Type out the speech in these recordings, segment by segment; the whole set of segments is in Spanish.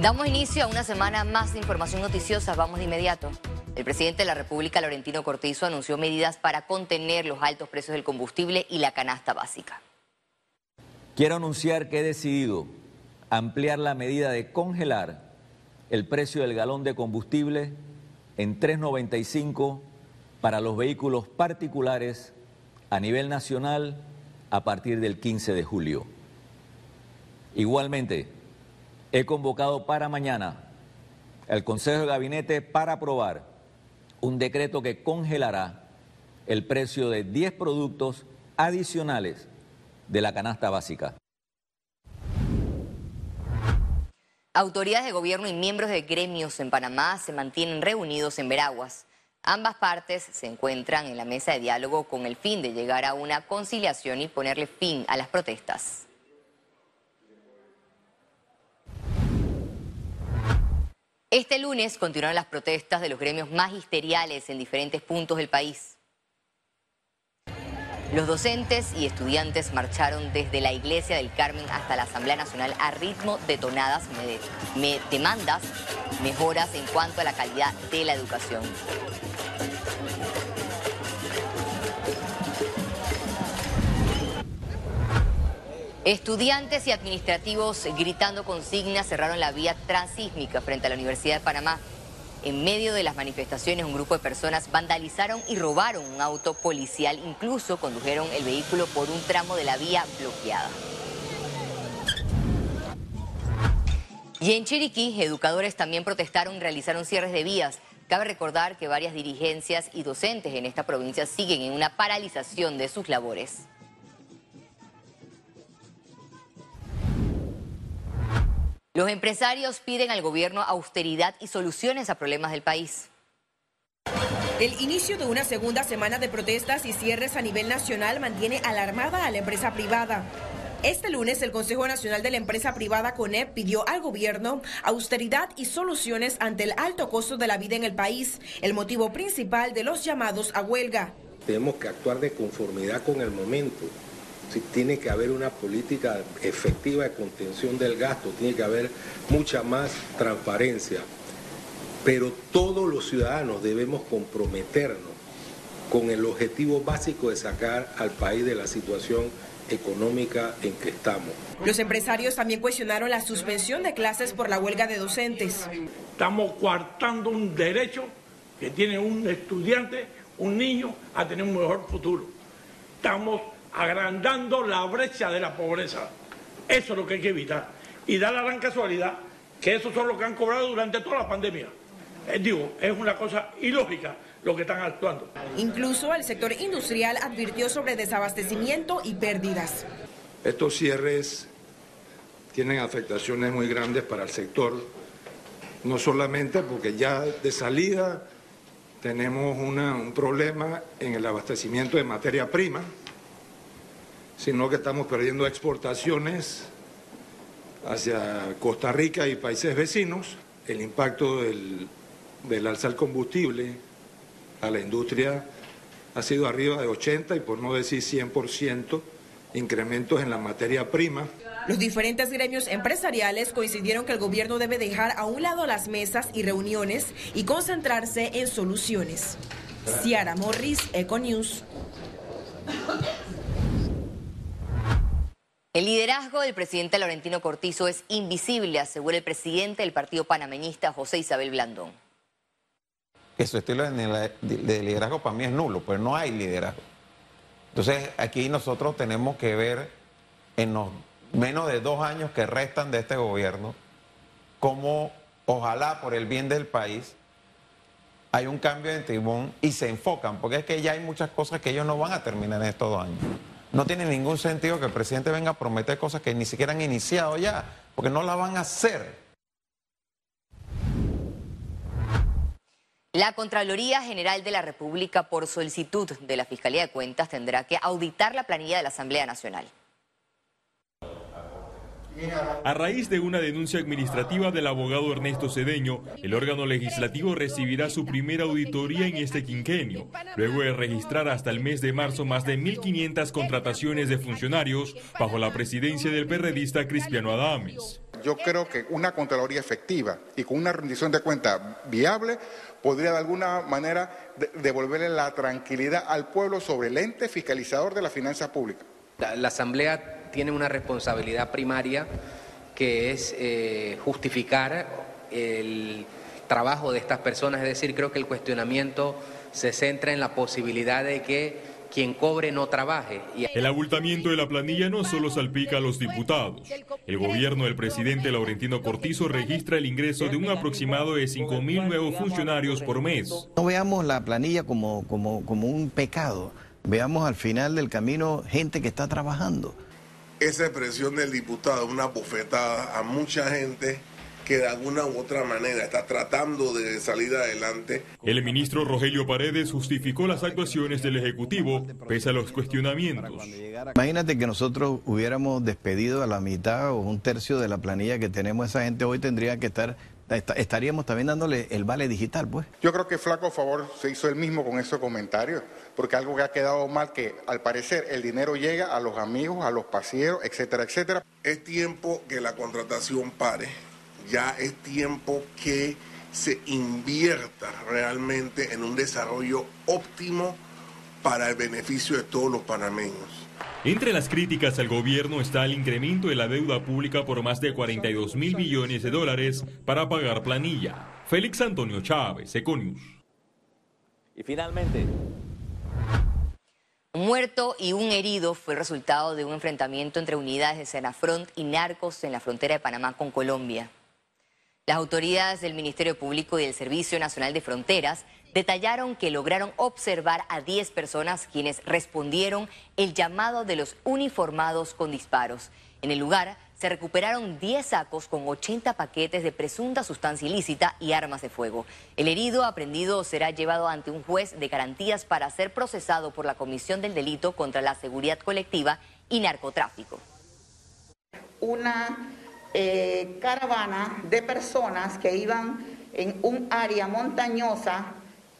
Damos inicio a una semana más de información noticiosa. Vamos de inmediato. El presidente de la República, Laurentino Cortizo, anunció medidas para contener los altos precios del combustible y la canasta básica. Quiero anunciar que he decidido ampliar la medida de congelar el precio del galón de combustible en 3.95 para los vehículos particulares a nivel nacional a partir del 15 de julio. Igualmente, he convocado para mañana el Consejo de Gabinete para aprobar un decreto que congelará el precio de 10 productos adicionales de la canasta básica. Autoridades de gobierno y miembros de gremios en Panamá se mantienen reunidos en Veraguas. Ambas partes se encuentran en la mesa de diálogo con el fin de llegar a una conciliación y ponerle fin a las protestas. Este lunes continuaron las protestas de los gremios magisteriales en diferentes puntos del país. Los docentes y estudiantes marcharon desde la Iglesia del Carmen hasta la Asamblea Nacional a ritmo de tonadas demandas, mejoras en cuanto a la calidad de la educación. Estudiantes y administrativos gritando consignas cerraron la vía transísmica frente a la Universidad de Panamá. En medio de las manifestaciones, un grupo de personas vandalizaron y robaron un auto policial, incluso condujeron el vehículo por un tramo de la vía bloqueada. Y en Chiriquí, educadores también protestaron y realizaron cierres de vías. Cabe recordar que varias dirigencias y docentes en esta provincia siguen en una paralización de sus labores. Los empresarios piden al gobierno austeridad y soluciones a problemas del país. El inicio de una segunda semana de protestas y cierres a nivel nacional mantiene alarmada a la empresa privada. Este lunes el Consejo Nacional de la Empresa Privada CONEP pidió al gobierno austeridad y soluciones ante el alto costo de la vida en el país, el motivo principal de los llamados a huelga. Tenemos que actuar de conformidad con el momento tiene que haber una política efectiva de contención del gasto, tiene que haber mucha más transparencia. Pero todos los ciudadanos debemos comprometernos con el objetivo básico de sacar al país de la situación económica en que estamos. Los empresarios también cuestionaron la suspensión de clases por la huelga de docentes. Estamos coartando un derecho que tiene un estudiante, un niño, a tener un mejor futuro. Estamos agrandando la brecha de la pobreza. Eso es lo que hay que evitar. Y da la gran casualidad que esos son los que han cobrado durante toda la pandemia. Eh, digo, es una cosa ilógica lo que están actuando. Incluso el sector industrial advirtió sobre desabastecimiento y pérdidas. Estos cierres tienen afectaciones muy grandes para el sector, no solamente porque ya de salida tenemos un problema en el abastecimiento de materia prima, sino que estamos perdiendo exportaciones hacia Costa Rica y países vecinos. El impacto del, del alza del combustible a la industria ha sido arriba de 80 y por no decir 100% incrementos en la materia prima. Los diferentes gremios empresariales coincidieron que el gobierno debe dejar a un lado las mesas y reuniones y concentrarse en soluciones. Ciara Morris, Econews. El liderazgo del presidente Laurentino Cortizo es invisible, asegura el presidente del partido panameñista José Isabel Blandón. Su estilo de liderazgo para mí es nulo, pero no hay liderazgo. Entonces aquí nosotros tenemos que ver en los menos de dos años que restan de este gobierno cómo ojalá por el bien del país hay un cambio de timón y se enfocan, porque es que ya hay muchas cosas que ellos no van a terminar en estos dos años. No tiene ningún sentido que el presidente venga a prometer cosas que ni siquiera han iniciado ya, porque no la van a hacer. La Contraloría General de la República, por solicitud de la Fiscalía de Cuentas, tendrá que auditar la planilla de la Asamblea Nacional. A raíz de una denuncia administrativa del abogado Ernesto Cedeño, el órgano legislativo recibirá su primera auditoría en este quinquenio, luego de registrar hasta el mes de marzo más de 1.500 contrataciones de funcionarios bajo la presidencia del periodista Cristiano Adames. Yo creo que una Contraloría efectiva y con una rendición de cuentas viable podría de alguna manera devolverle la tranquilidad al pueblo sobre el ente fiscalizador de las finanzas públicas. La, Asamblea tiene una responsabilidad primaria que es eh, justificar el trabajo de estas personas, es decir, creo que el cuestionamiento se centra en la posibilidad de que quien cobre no trabaje. El abultamiento de la planilla no solo salpica a los diputados. El gobierno del presidente Laurentino Cortizo registra el ingreso de un aproximado de 5.000 nuevos funcionarios por mes. No veamos la planilla como, como, como un pecado, veamos al final del camino gente que está trabajando. Esa expresión del diputado, una bofetada a mucha gente que de alguna u otra manera está tratando de salir adelante. El ministro Rogelio Paredes justificó las actuaciones del Ejecutivo pese a los cuestionamientos. Imagínate que nosotros hubiéramos despedido a la mitad o un tercio de la planilla que tenemos, esa gente hoy tendría que estar estaríamos también dándole el vale digital, pues. Yo creo que flaco favor se hizo el mismo con esos comentarios, porque algo que ha quedado mal que al parecer el dinero llega a los amigos, a los pasieros, etcétera, etcétera. Es tiempo que la contratación pare ya es tiempo que se invierta realmente en un desarrollo óptimo para el beneficio de todos los panameños. Entre las críticas al gobierno está el incremento de la deuda pública por más de 42 mil millones de dólares para pagar planilla. Félix Antonio Chávez, Econius. Y finalmente, un muerto y un herido fue el resultado de un enfrentamiento entre unidades de Senafront y narcos en la frontera de Panamá con Colombia. Las autoridades del Ministerio Público y del Servicio Nacional de Fronteras detallaron que lograron observar a 10 personas quienes respondieron el llamado de los uniformados con disparos. En el lugar se recuperaron 10 sacos con 80 paquetes de presunta sustancia ilícita y armas de fuego. El herido aprendido será llevado ante un juez de garantías para ser procesado por la Comisión del Delito contra la Seguridad Colectiva y Narcotráfico. Una eh, caravana de personas que iban en un área montañosa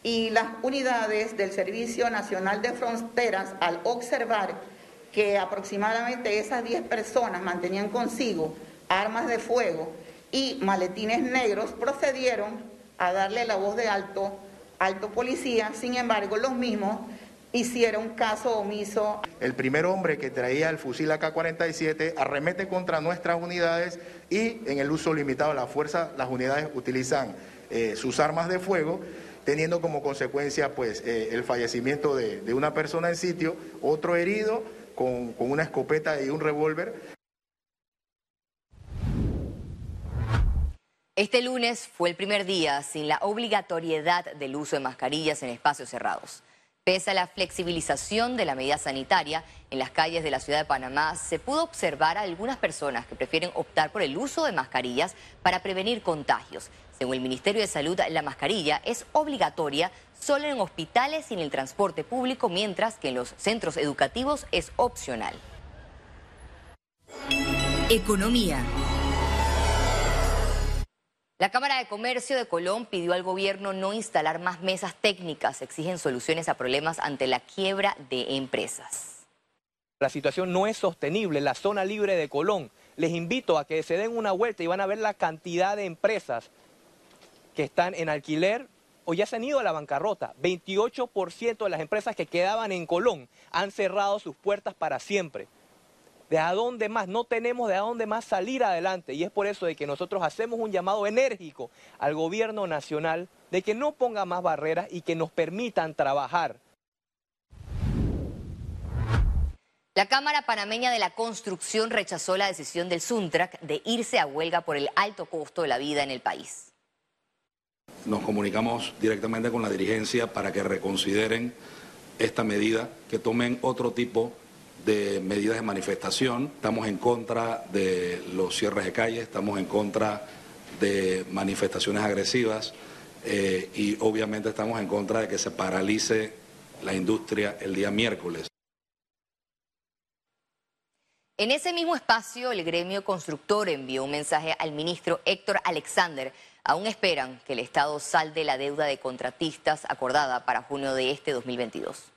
y las unidades del Servicio Nacional de Fronteras, al observar que aproximadamente esas 10 personas mantenían consigo armas de fuego y maletines negros, procedieron a darle la voz de alto, alto policía, sin embargo los mismos hicieron caso omiso. El primer hombre que traía el fusil AK-47 arremete contra nuestras unidades y en el uso limitado de la fuerza las unidades utilizan eh, sus armas de fuego teniendo como consecuencia pues eh, el fallecimiento de, una persona en sitio, otro herido con, con una escopeta y un revólver. Este lunes fue el primer día sin la obligatoriedad del uso de mascarillas en espacios cerrados. Pese a la flexibilización de la medida sanitaria, en las calles de la ciudad de Panamá se pudo observar a algunas personas que prefieren optar por el uso de mascarillas para prevenir contagios. Según el Ministerio de Salud, la mascarilla es obligatoria solo en hospitales y en el transporte público, mientras que en los centros educativos es opcional. Economía. La Cámara de Comercio de Colón pidió al gobierno no instalar más mesas técnicas. Exigen soluciones a problemas ante la quiebra de empresas. La situación no es sostenible. La zona libre de Colón. Les invito a que se den una vuelta y van a ver la cantidad de empresas que están en alquiler o ya se han ido a la bancarrota. 28% de las empresas que quedaban en Colón han cerrado sus puertas para siempre de a dónde más, no tenemos de a dónde más salir adelante. Y es por eso de que nosotros hacemos un llamado enérgico al gobierno nacional de que no ponga más barreras y que nos permitan trabajar. La Cámara Panameña de la Construcción rechazó la decisión del Suntrac de irse a huelga por el alto costo de la vida en el país. Nos comunicamos directamente con la dirigencia para que reconsideren esta medida, que tomen otro tipo de de medidas de manifestación, estamos en contra de los cierres de calles, estamos en contra de manifestaciones agresivas eh, y obviamente estamos en contra de que se paralice la industria el día miércoles. En ese mismo espacio, el gremio constructor envió un mensaje al ministro Héctor Alexander. Aún esperan que el Estado salde la deuda de contratistas acordada para junio de este 2022.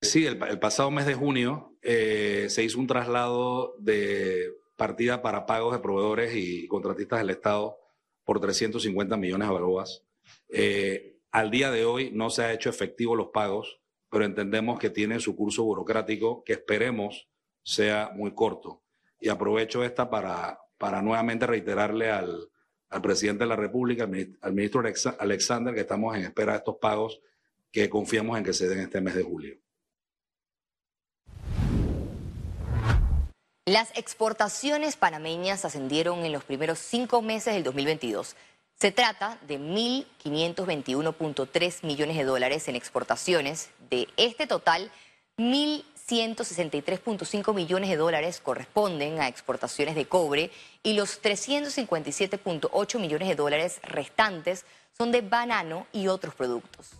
Sí, el, pasado mes de junio eh, se hizo un traslado de partida para pagos de proveedores y contratistas del Estado por 350 millones de balboas. Eh, al día de hoy no se ha hecho efectivo los pagos, pero entendemos que tiene su curso burocrático que esperemos sea muy corto. Y aprovecho esta para, para nuevamente reiterarle al, al presidente de la República, al ministro Alexander, que estamos en espera de estos pagos que confiamos en que se den este mes de julio. Las exportaciones panameñas ascendieron en los primeros cinco meses del 2022. Se trata de 1.521.3 millones de dólares en exportaciones. De este total, 1.163.5 millones de dólares corresponden a exportaciones de cobre y los 357.8 millones de dólares restantes son de banano y otros productos.